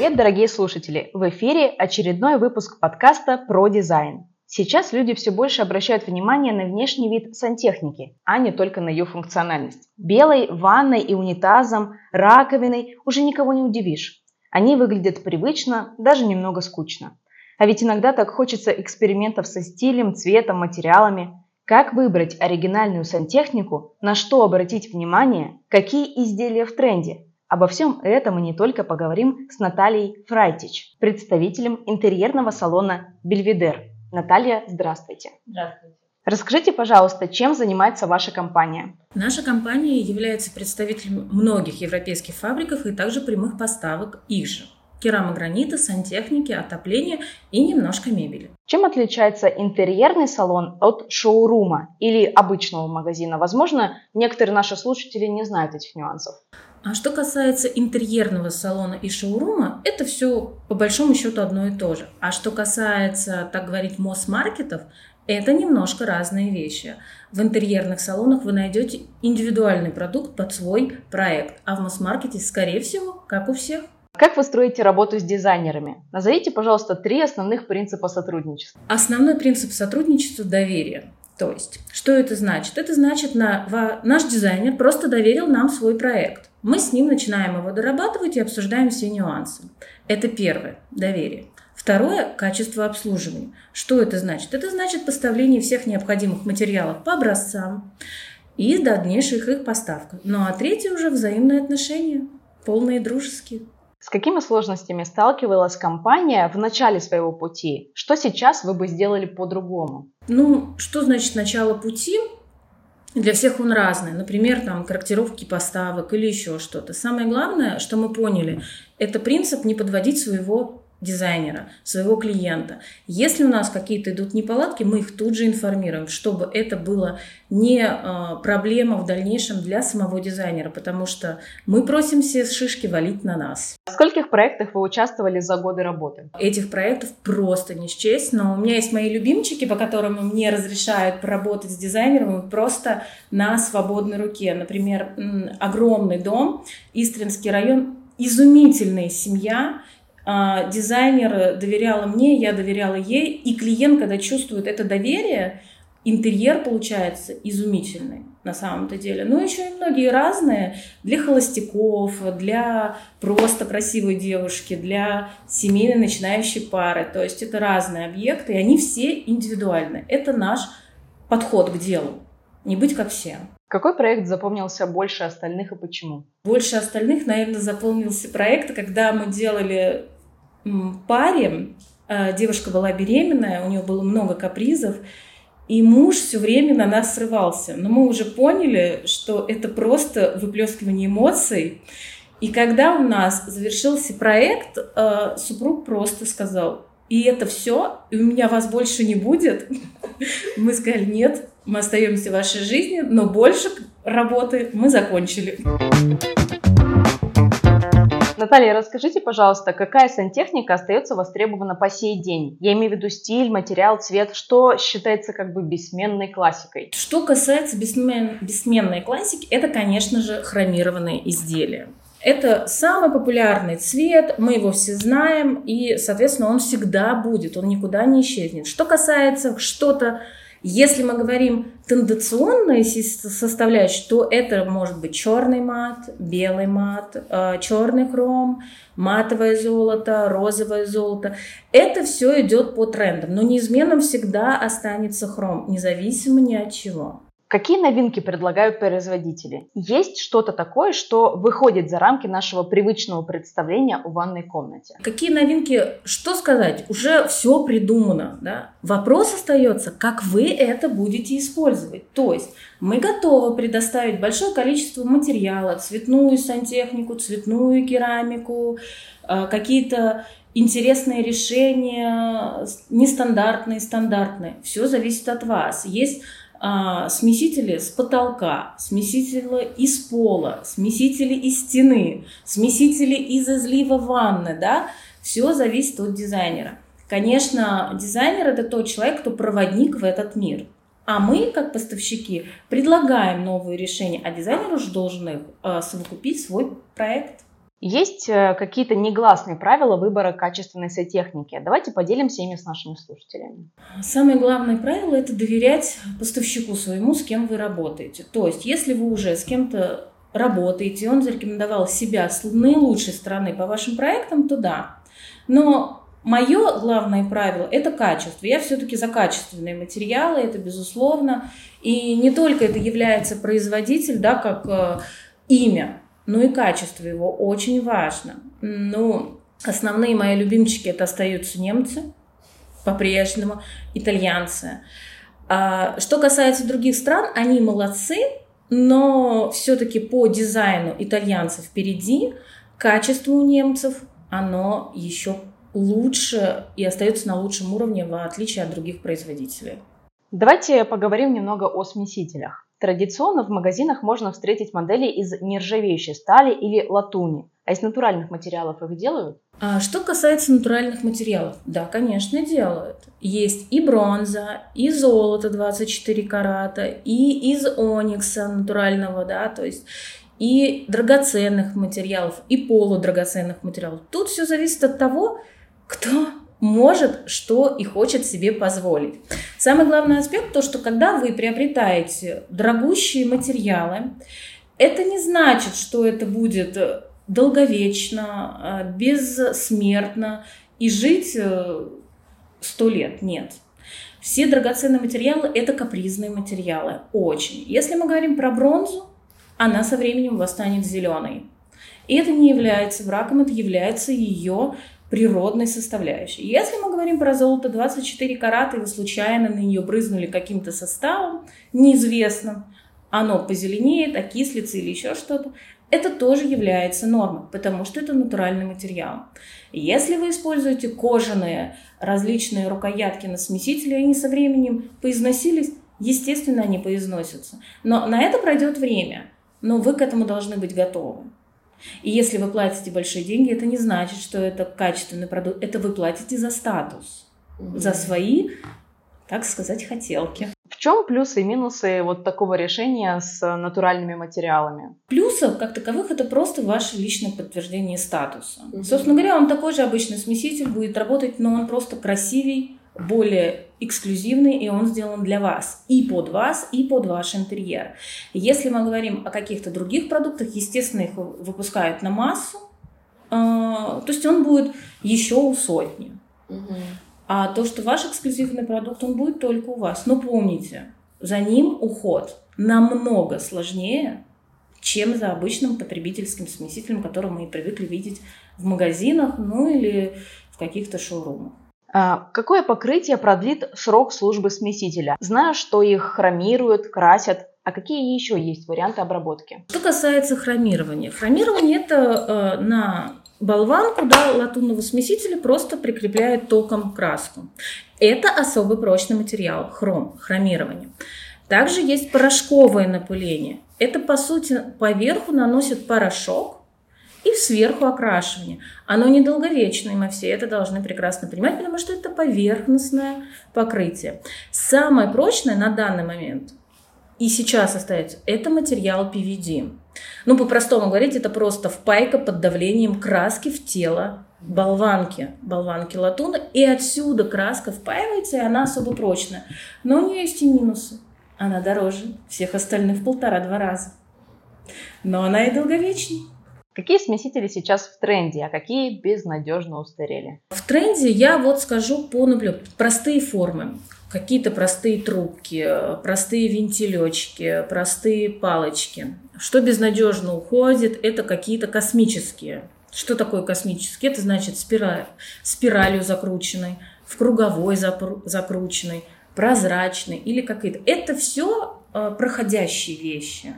Привет, дорогие слушатели! В эфире очередной выпуск подкаста про дизайн. Сейчас люди все больше обращают внимание на внешний вид сантехники, а не только на ее функциональность. Белой ванной и унитазом, раковиной уже никого не удивишь. Они выглядят привычно, даже немного скучно. А ведь иногда так хочется экспериментов со стилем, цветом, материалами. Как выбрать оригинальную сантехнику, на что обратить внимание, какие изделия в тренде. Обо всем этом мы не только поговорим с Натальей Фрайтич, представителем интерьерного салона «Бельведер». Наталья, здравствуйте. Здравствуйте. Расскажите, пожалуйста, чем занимается ваша компания? Наша компания является представителем многих европейских фабриков и также прямых поставок их же. Керамогранита, сантехники, отопления и немножко мебели. Чем отличается интерьерный салон от шоурума или обычного магазина? Возможно, некоторые наши слушатели не знают этих нюансов. А что касается интерьерного салона и шоурума, это все по большому счету одно и то же. А что касается, так говорить, мосс-маркетов, это немножко разные вещи. В интерьерных салонах вы найдете индивидуальный продукт под свой проект, а в масс-маркете, скорее всего, как у всех. Как вы строите работу с дизайнерами? Назовите, пожалуйста, три основных принципа сотрудничества. Основной принцип сотрудничества – доверие. То есть, что это значит? Это значит, на, наш дизайнер просто доверил нам свой проект. Мы с ним начинаем его дорабатывать и обсуждаем все нюансы. Это первое – доверие. Второе – качество обслуживания. Что это значит? Это значит поставление всех необходимых материалов по образцам и дальнейших их поставка. Ну а третье уже взаимные отношения, полные дружеские. С какими сложностями сталкивалась компания в начале своего пути? Что сейчас вы бы сделали по-другому? Ну, что значит начало пути? Для всех он разный. Например, там корректировки поставок или еще что-то. Самое главное, что мы поняли, это принцип не подводить своего дизайнера, своего клиента. Если у нас какие-то идут неполадки, мы их тут же информируем, чтобы это было не э, проблема в дальнейшем для самого дизайнера, потому что мы просим все шишки валить на нас. В скольких проектах вы участвовали за годы работы? Этих проектов просто не счесть, но у меня есть мои любимчики, по которым мне разрешают поработать с дизайнером просто на свободной руке. Например, огромный дом, Истринский район, изумительная семья, а, дизайнер доверяла мне, я доверяла ей, и клиент, когда чувствует это доверие, интерьер получается изумительный на самом-то деле. Ну, еще и многие разные для холостяков, для просто красивой девушки, для семейной начинающей пары. То есть это разные объекты, и они все индивидуальны. Это наш подход к делу. Не быть как все. Какой проект запомнился больше остальных и почему? Больше остальных, наверное, запомнился проект, когда мы делали паре, э, девушка была беременная, у нее было много капризов, и муж все время на нас срывался. Но мы уже поняли, что это просто выплескивание эмоций. И когда у нас завершился проект, э, супруг просто сказал, и это все, и у меня вас больше не будет. Мы сказали, нет, мы остаемся в вашей жизни, но больше работы мы закончили. Наталья, расскажите, пожалуйста, какая сантехника остается востребована по сей день? Я имею в виду стиль, материал, цвет, что считается как бы бессменной классикой? Что касается бессмен... бессменной классики, это, конечно же, хромированные изделия. Это самый популярный цвет, мы его все знаем, и, соответственно, он всегда будет, он никуда не исчезнет. Что касается что-то если мы говорим тенденционные составляющие, то это может быть черный мат, белый мат, э, черный хром, матовое золото, розовое золото. Это все идет по трендам, но неизменно всегда останется хром, независимо ни от чего. Какие новинки предлагают производители? Есть что-то такое, что выходит за рамки нашего привычного представления о ванной комнате? Какие новинки? Что сказать? Уже все придумано. Да? Вопрос остается, как вы это будете использовать. То есть мы готовы предоставить большое количество материала, цветную сантехнику, цветную керамику, э, какие-то интересные решения, нестандартные, стандартные. Все зависит от вас. Есть смесители с потолка, смесители из пола, смесители из стены, смесители из излива ванны, да, все зависит от дизайнера. Конечно, дизайнер это тот человек, кто проводник в этот мир. А мы, как поставщики, предлагаем новые решения, а дизайнер уже должен их э, совокупить свой проект. Есть э, какие-то негласные правила выбора качественной сантехники? Давайте поделимся ими с нашими слушателями. Самое главное правило – это доверять поставщику своему, с кем вы работаете. То есть, если вы уже с кем-то работаете, он зарекомендовал себя с наилучшей стороны по вашим проектам, то да. Но мое главное правило – это качество. Я все-таки за качественные материалы, это безусловно. И не только это является производитель, да, как э, имя, но и качество его очень важно. Ну, основные мои любимчики это остаются немцы по-прежнему, итальянцы. А, что касается других стран, они молодцы, но все-таки по дизайну итальянцев впереди, качество у немцев, оно еще лучше и остается на лучшем уровне, в отличие от других производителей. Давайте поговорим немного о смесителях. Традиционно в магазинах можно встретить модели из нержавеющей стали или латуни. А из натуральных материалов их делают? А что касается натуральных материалов, да, конечно, делают. Есть и бронза, и золото 24 карата, и из оникса натурального, да, то есть и драгоценных материалов, и полудрагоценных материалов. Тут все зависит от того, кто может, что и хочет себе позволить. Самый главный аспект то, что когда вы приобретаете дорогущие материалы, это не значит, что это будет долговечно, э, бессмертно и жить э, сто лет. Нет. Все драгоценные материалы – это капризные материалы. Очень. Если мы говорим про бронзу, она со временем восстанет зеленой. И это не является браком, это является ее природной составляющей. Если мы говорим про золото 24 карата, и вы случайно на нее брызнули каким-то составом, неизвестным, оно позеленеет, окислится или еще что-то, это тоже является нормой, потому что это натуральный материал. Если вы используете кожаные различные рукоятки на смесителе, они со временем поизносились, естественно, они поизносятся. Но на это пройдет время, но вы к этому должны быть готовы. И если вы платите большие деньги, это не значит, что это качественный продукт. Это вы платите за статус, mm-hmm. за свои, так сказать, хотелки. В чем плюсы и минусы вот такого решения с натуральными материалами? Плюсов, как таковых, это просто ваше личное подтверждение статуса. Mm-hmm. Собственно говоря, он такой же обычный смеситель будет работать, но он просто красивей, более эксклюзивный, и он сделан для вас, и под вас, и под ваш интерьер. Если мы говорим о каких-то других продуктах, естественно, их выпускают на массу, а, то есть он будет еще у сотни. Угу. А то, что ваш эксклюзивный продукт, он будет только у вас. Но помните, за ним уход намного сложнее, чем за обычным потребительским смесителем, который мы привыкли видеть в магазинах, ну или в каких-то шоурумах. А, какое покрытие продлит срок службы смесителя? Знаю, что их хромируют, красят. А какие еще есть варианты обработки? Что касается хромирования. Хромирование это э, на болванку да, латунного смесителя просто прикрепляет током краску. Это особый прочный материал, хром, хромирование. Также есть порошковое напыление. Это, по сути, поверху наносит порошок, и сверху окрашивание. Оно недолговечное, мы все это должны прекрасно понимать, потому что это поверхностное покрытие. Самое прочное на данный момент и сейчас остается, это материал PVD. Ну, по-простому говорить, это просто впайка под давлением краски в тело болванки, болванки латуна, и отсюда краска впаивается, и она особо прочная. Но у нее есть и минусы. Она дороже всех остальных в полтора-два раза. Но она и долговечнее. Какие смесители сейчас в тренде, а какие безнадежно устарели? В тренде я вот скажу по наблюдению. Простые формы. Какие-то простые трубки, простые вентилечки, простые палочки. Что безнадежно уходит, это какие-то космические. Что такое космические? Это значит спираль, спиралью закрученной, в круговой закрученной, прозрачной или какие-то. Это все проходящие вещи.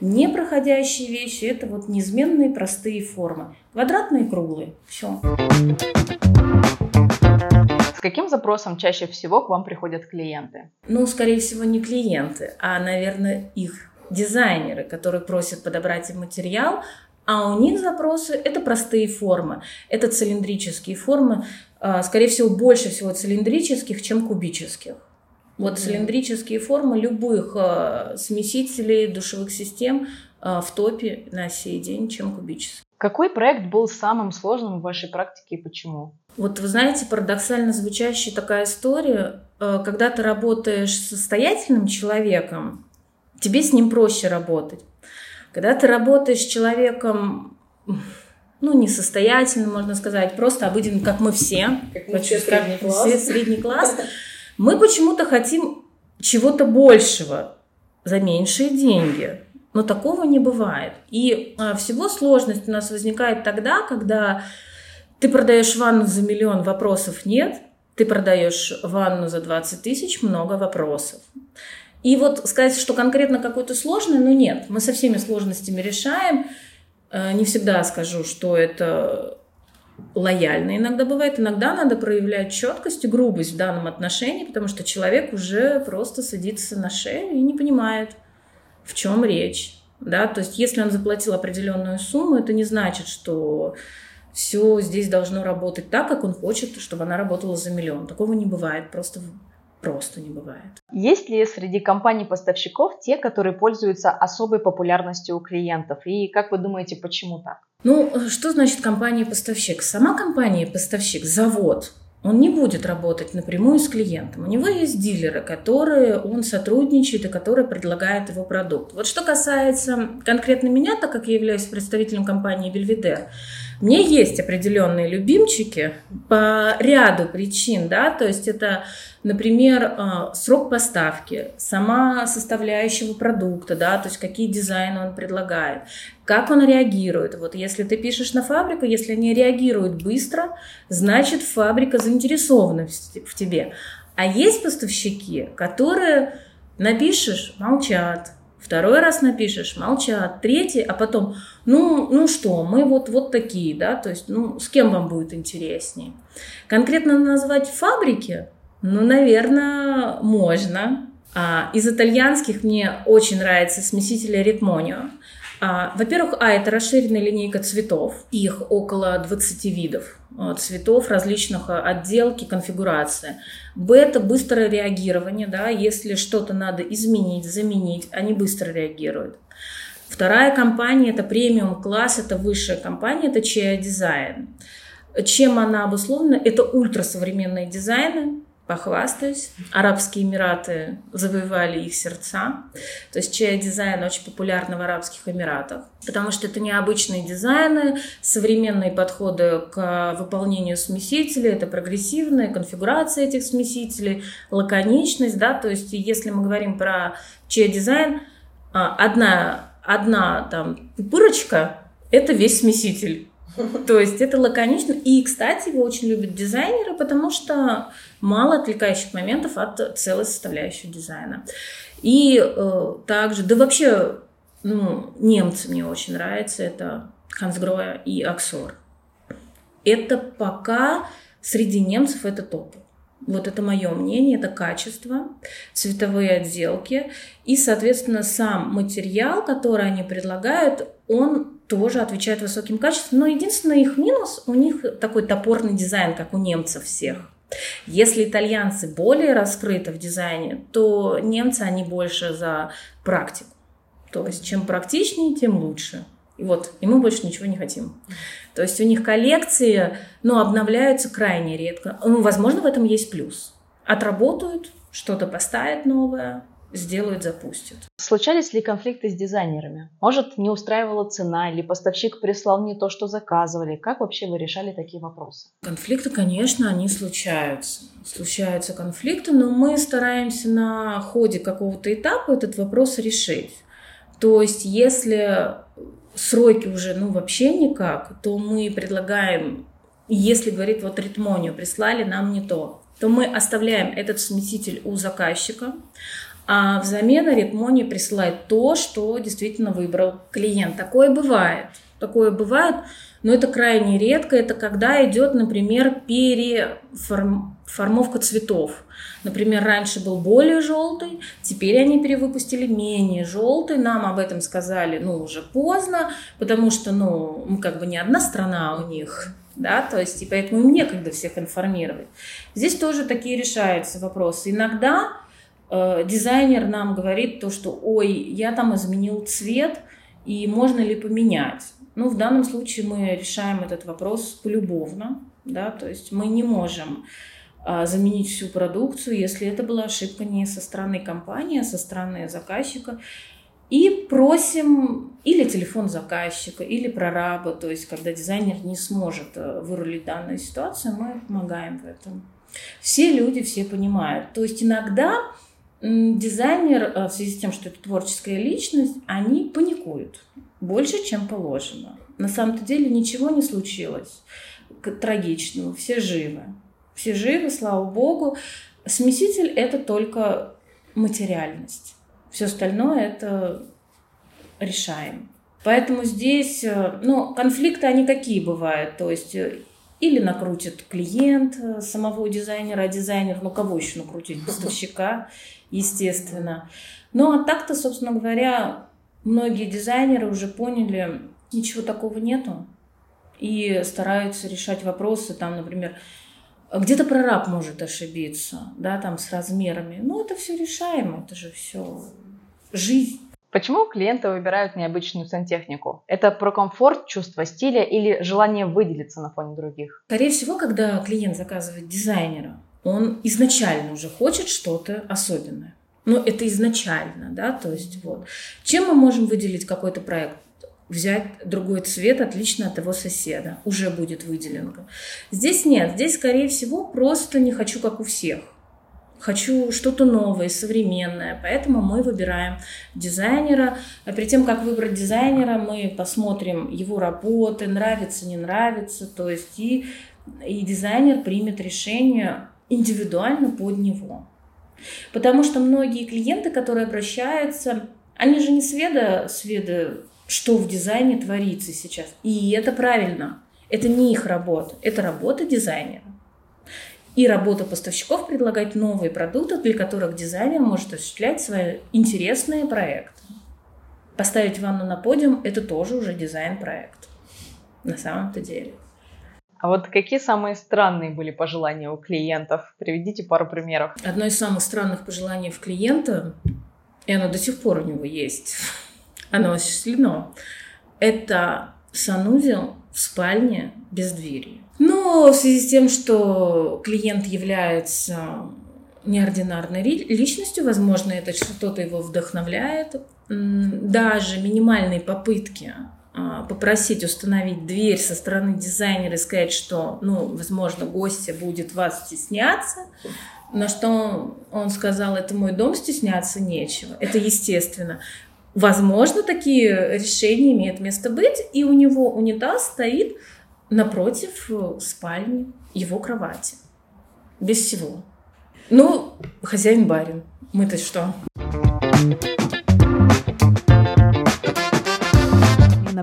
Непроходящие вещи – это вот неизменные простые формы. Квадратные и круглые. Все. С каким запросом чаще всего к вам приходят клиенты? Ну, скорее всего, не клиенты, а, наверное, их дизайнеры, которые просят подобрать им материал, а у них запросы – это простые формы, это цилиндрические формы, а, скорее всего, больше всего цилиндрических, чем кубических. Вот цилиндрические формы любых э, смесителей, душевых систем э, в топе на сей день, чем кубические. Какой проект был самым сложным в вашей практике и почему? Вот вы знаете, парадоксально звучащая такая история, э, когда ты работаешь с состоятельным человеком, тебе с ним проще работать. Когда ты работаешь с человеком, ну, несостоятельным, можно сказать, просто обыденным, как мы все, как мы все средний класс. Все средний класс, мы почему-то хотим чего-то большего за меньшие деньги. Но такого не бывает. И а, всего сложность у нас возникает тогда, когда ты продаешь ванну за миллион, вопросов нет. Ты продаешь ванну за 20 тысяч, много вопросов. И вот сказать, что конкретно какой-то сложный, ну нет. Мы со всеми сложностями решаем. А, не всегда скажу, что это лояльно иногда бывает. Иногда надо проявлять четкость и грубость в данном отношении, потому что человек уже просто садится на шею и не понимает, в чем речь. Да? То есть если он заплатил определенную сумму, это не значит, что все здесь должно работать так, как он хочет, чтобы она работала за миллион. Такого не бывает, просто просто не бывает. Есть ли среди компаний-поставщиков те, которые пользуются особой популярностью у клиентов? И как вы думаете, почему так? Ну, что значит компания-поставщик? Сама компания-поставщик, завод, он не будет работать напрямую с клиентом. У него есть дилеры, которые он сотрудничает и которые предлагают его продукт. Вот что касается конкретно меня, так как я являюсь представителем компании Бельведер, мне есть определенные любимчики по ряду причин, да, то есть это, например, а, срок поставки, сама составляющего продукта, да, то есть какие дизайны он предлагает, как он реагирует. Вот если ты пишешь на фабрику, если они реагируют быстро, значит фабрика заинтересована в тебе. А есть поставщики, которые напишешь, молчат, Второй раз напишешь, молчат. Третий, а потом, ну, ну что, мы вот, вот такие, да, то есть, ну, с кем вам будет интереснее? Конкретно назвать фабрики, ну, наверное, можно. А, из итальянских мне очень нравится смесители Ритмонио. А, во-первых, а, это расширенная линейка цветов. Их около 20 видов а, цветов различных а, отделки, конфигурации. Б – это быстрое реагирование, да, если что-то надо изменить, заменить, они быстро реагируют. Вторая компания – это премиум класс, это высшая компания, это Chia Design. Чем она обусловлена? Это ультрасовременные дизайны, похвастаюсь. Арабские Эмираты завоевали их сердца. То есть чай дизайн очень популярный в Арабских Эмиратах, потому что это необычные дизайны, современные подходы к выполнению смесителей, это прогрессивная конфигурация этих смесителей, лаконичность, да, то есть если мы говорим про чай дизайн, а, одна, одна там пупырочка – это весь смеситель. То есть это лаконично. И, кстати, его очень любят дизайнеры, потому что мало отвлекающих моментов от целой составляющей дизайна. И э, также, да вообще, ну, немцы мне очень нравятся, это Хансгроя и Аксор. Это пока среди немцев это топ. Вот это мое мнение, это качество, цветовые отделки и, соответственно, сам материал, который они предлагают, он тоже отвечает высоким качеством. Но единственный их минус, у них такой топорный дизайн, как у немцев всех. Если итальянцы более раскрыты в дизайне, то немцы, они больше за практику. То есть, чем практичнее, тем лучше. И вот, и мы больше ничего не хотим. То есть у них коллекции, ну, обновляются крайне редко. Ну, возможно, в этом есть плюс. Отработают, что-то поставят новое, сделают, запустят. Случались ли конфликты с дизайнерами? Может, не устраивала цена или поставщик прислал не то, что заказывали? Как вообще вы решали такие вопросы? Конфликты, конечно, они случаются. Случаются конфликты, но мы стараемся на ходе какого-то этапа этот вопрос решить. То есть, если сроки уже ну вообще никак, то мы предлагаем, если говорит вот ритмонию, прислали нам не то, то мы оставляем этот смеситель у заказчика, а взамен Аритмони присылает то, что действительно выбрал клиент. Такое бывает. Такое бывает, но это крайне редко. Это когда идет, например, переформовка цветов. Например, раньше был более желтый, теперь они перевыпустили менее желтый. Нам об этом сказали, ну, уже поздно, потому что, ну, мы как бы не одна страна у них, да, то есть, и поэтому им некогда всех информировать. Здесь тоже такие решаются вопросы. Иногда Э, дизайнер нам говорит то, что ой, я там изменил цвет, и можно ли поменять? Ну, в данном случае мы решаем этот вопрос полюбовно, да, то есть мы не можем а, заменить всю продукцию, если это была ошибка не со стороны компании, а со стороны заказчика. И просим или телефон заказчика, или прораба, то есть когда дизайнер не сможет э, вырулить данную ситуацию, мы помогаем в этом. Все люди все понимают. То есть иногда дизайнер э, в связи с тем, что это творческая личность, они паникуют больше, чем положено. На самом-то деле ничего не случилось трагичного, все живы. Все живы, слава богу. Смеситель – это только материальность. Все остальное – это решаем. Поэтому здесь, э, ну, конфликты, они какие бывают? То есть э, или накрутит клиент самого дизайнера, а дизайнер, ну кого еще накрутить? Поставщика, естественно. Ну а так-то, собственно говоря, многие дизайнеры уже поняли, ничего такого нету. И стараются решать вопросы, там, например, где-то прораб может ошибиться, да, там с размерами. Ну, это все решаемо, это же все жизнь. Почему клиенты выбирают необычную сантехнику? Это про комфорт, чувство стиля или желание выделиться на фоне других? Скорее всего, когда клиент заказывает дизайнера, он изначально уже хочет что-то особенное. Ну, это изначально, да, то есть вот. Чем мы можем выделить какой-то проект? Взять другой цвет отлично от его соседа. Уже будет выделенка. Здесь нет. Здесь, скорее всего, просто не хочу, как у всех хочу что-то новое, современное. Поэтому мы выбираем дизайнера. А перед тем, как выбрать дизайнера, мы посмотрим его работы, нравится, не нравится. То есть и, и дизайнер примет решение индивидуально под него. Потому что многие клиенты, которые обращаются, они же не сведа, сведа, что в дизайне творится сейчас. И это правильно. Это не их работа, это работа дизайнера. И работа поставщиков предлагать новые продукты, для которых дизайнер может осуществлять свои интересные проекты. Поставить ванну на подиум – это тоже уже дизайн-проект на самом-то деле. А вот какие самые странные были пожелания у клиентов? Приведите пару примеров. Одно из самых странных пожеланий в клиента, и оно до сих пор у него есть, оно осуществлено, это санузел в спальне без двери. Но в связи с тем, что клиент является неординарной личностью, возможно, это что-то его вдохновляет, даже минимальные попытки попросить установить дверь со стороны дизайнера и сказать, что, ну, возможно, гостья будет вас стесняться, на что он сказал, это мой дом, стесняться нечего. Это естественно. Возможно, такие решения имеют место быть, и у него унитаз стоит напротив э, спальни его кровати. Без всего. Ну, хозяин барин. Мы-то что?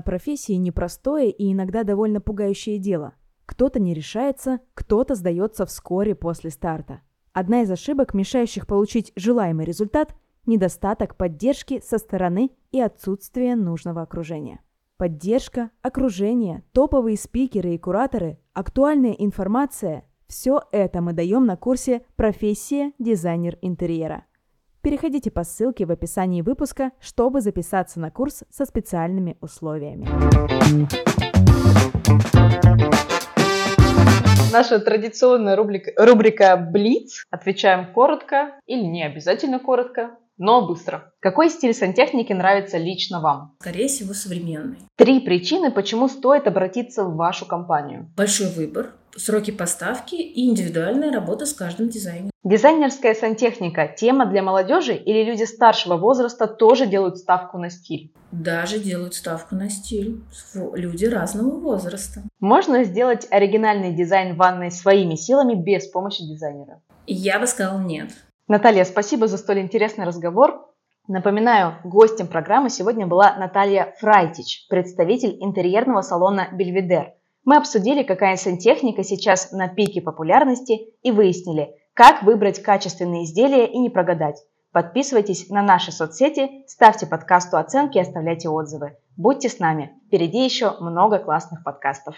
На профессии непростое и иногда довольно пугающее дело. Кто-то не решается, кто-то сдается вскоре после старта. Одна из ошибок, мешающих получить желаемый результат – недостаток поддержки со стороны и отсутствие нужного окружения. Поддержка, окружение, топовые спикеры и кураторы, актуальная информация – все это мы даем на курсе «Профессия дизайнер интерьера». Переходите по ссылке в описании выпуска, чтобы записаться на курс со специальными условиями. Наша традиционная рубрика, рубрика «Блиц». Отвечаем коротко или не обязательно коротко но быстро. Какой стиль сантехники нравится лично вам? Скорее всего, современный. Три причины, почему стоит обратиться в вашу компанию. Большой выбор, сроки поставки и индивидуальная работа с каждым дизайнером. Дизайнерская сантехника – тема для молодежи или люди старшего возраста тоже делают ставку на стиль? Даже делают ставку на стиль. Люди разного возраста. Можно сделать оригинальный дизайн ванной своими силами без помощи дизайнера? Я бы сказала нет. Наталья, спасибо за столь интересный разговор. Напоминаю, гостем программы сегодня была Наталья Фрайтич, представитель интерьерного салона «Бельведер». Мы обсудили, какая сантехника сейчас на пике популярности и выяснили, как выбрать качественные изделия и не прогадать. Подписывайтесь на наши соцсети, ставьте подкасту оценки и оставляйте отзывы. Будьте с нами, впереди еще много классных подкастов.